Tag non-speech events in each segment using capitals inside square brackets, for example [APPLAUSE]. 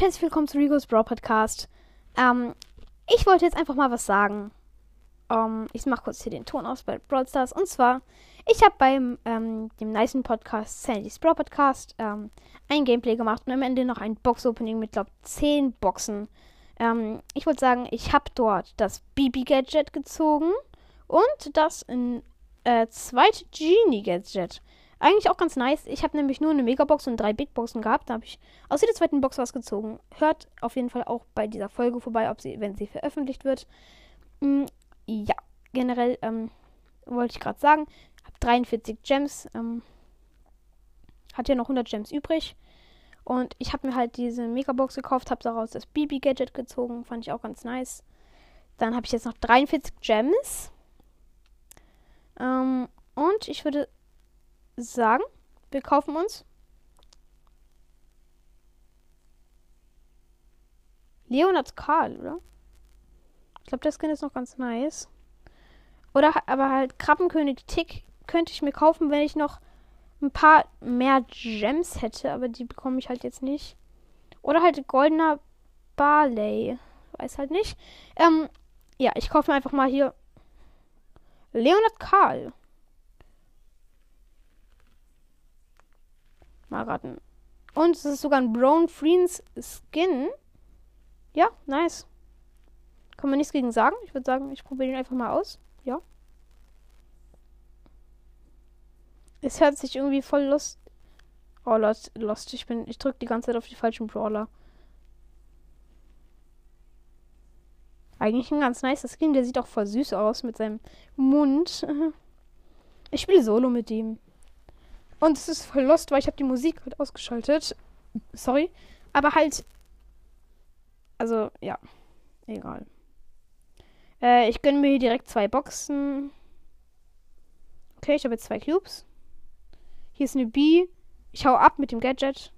herzlich willkommen zu Rigo's Brawl Podcast. Ähm, ich wollte jetzt einfach mal was sagen. Ähm, ich mache kurz hier den Ton aus bei Brawl Stars. Und zwar, ich habe beim ähm, dem nicen Podcast, Sandy's Brawl Podcast, ähm, ein Gameplay gemacht und am Ende noch ein Box-Opening mit, glaube 10 Boxen. Ähm, ich wollte sagen, ich habe dort das BB-Gadget gezogen und das äh, zweite Genie-Gadget. Eigentlich auch ganz nice. Ich habe nämlich nur eine Megabox und drei Big Boxen gehabt. Da habe ich aus jeder zweiten Box was gezogen. Hört auf jeden Fall auch bei dieser Folge vorbei, ob sie, wenn sie veröffentlicht wird. Mm, ja, generell ähm, wollte ich gerade sagen, habe 43 Gems. Ähm, hat ja noch 100 Gems übrig. Und ich habe mir halt diese Megabox gekauft, habe daraus das BB-Gadget gezogen. Fand ich auch ganz nice. Dann habe ich jetzt noch 43 Gems. Ähm, und ich würde sagen, wir kaufen uns Leonard Karl, oder? Ich glaube, der Skin ist noch ganz nice. Oder aber halt Krabbenkönig Tick könnte ich mir kaufen, wenn ich noch ein paar mehr Gems hätte, aber die bekomme ich halt jetzt nicht. Oder halt goldener Barley. Weiß halt nicht. Ähm, ja, ich kaufe mir einfach mal hier Leonard Karl. Mal raten. Und es ist sogar ein Brown Friends Skin. Ja, nice. Kann man nichts gegen sagen. Ich würde sagen, ich probiere den einfach mal aus. Ja. Es hört sich irgendwie voll lust. Oh, lost, lost. Ich bin. Ich drücke die ganze Zeit auf die falschen Brawler. Eigentlich ein ganz nice Skin. Der sieht auch voll süß aus mit seinem Mund. [LAUGHS] Ich spiele Solo mit ihm. Und es ist voll lost, weil ich habe die Musik halt ausgeschaltet. Sorry. Aber halt. Also, ja. Egal. Äh, ich gönne mir hier direkt zwei Boxen. Okay, ich habe jetzt zwei Cubes. Hier ist eine B. Ich hau ab mit dem Gadget.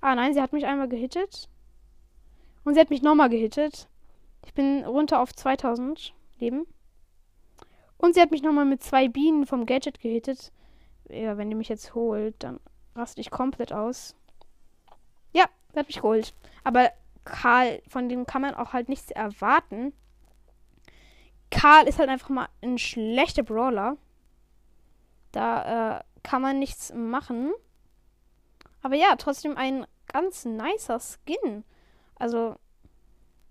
Ah nein, sie hat mich einmal gehittet. Und sie hat mich nochmal gehittet. Ich bin runter auf 2000 Leben. Und sie hat mich nochmal mit zwei Bienen vom Gadget gehittet ja, wenn die mich jetzt holt, dann raste ich komplett aus. Ja, der hat mich geholt. Aber Karl, von dem kann man auch halt nichts erwarten. Karl ist halt einfach mal ein schlechter Brawler. Da äh, kann man nichts machen. Aber ja, trotzdem ein ganz nicer Skin. Also,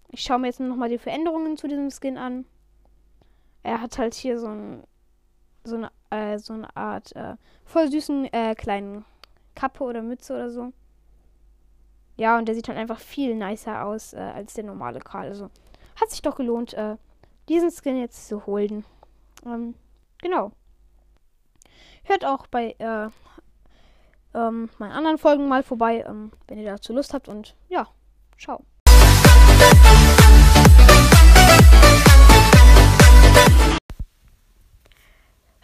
ich schaue mir jetzt nochmal die Veränderungen zu diesem Skin an. Er hat halt hier so ein so eine, äh, so eine Art äh, voll süßen äh, kleinen Kappe oder Mütze oder so. Ja, und der sieht halt einfach viel nicer aus äh, als der normale Karl. Also hat sich doch gelohnt, äh, diesen Skin jetzt zu holen. Ähm, genau. Hört auch bei äh, ähm, meinen anderen Folgen mal vorbei, ähm, wenn ihr dazu Lust habt. Und ja, ciao.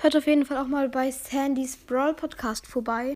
Hört auf jeden Fall auch mal bei Sandys Brawl Podcast vorbei.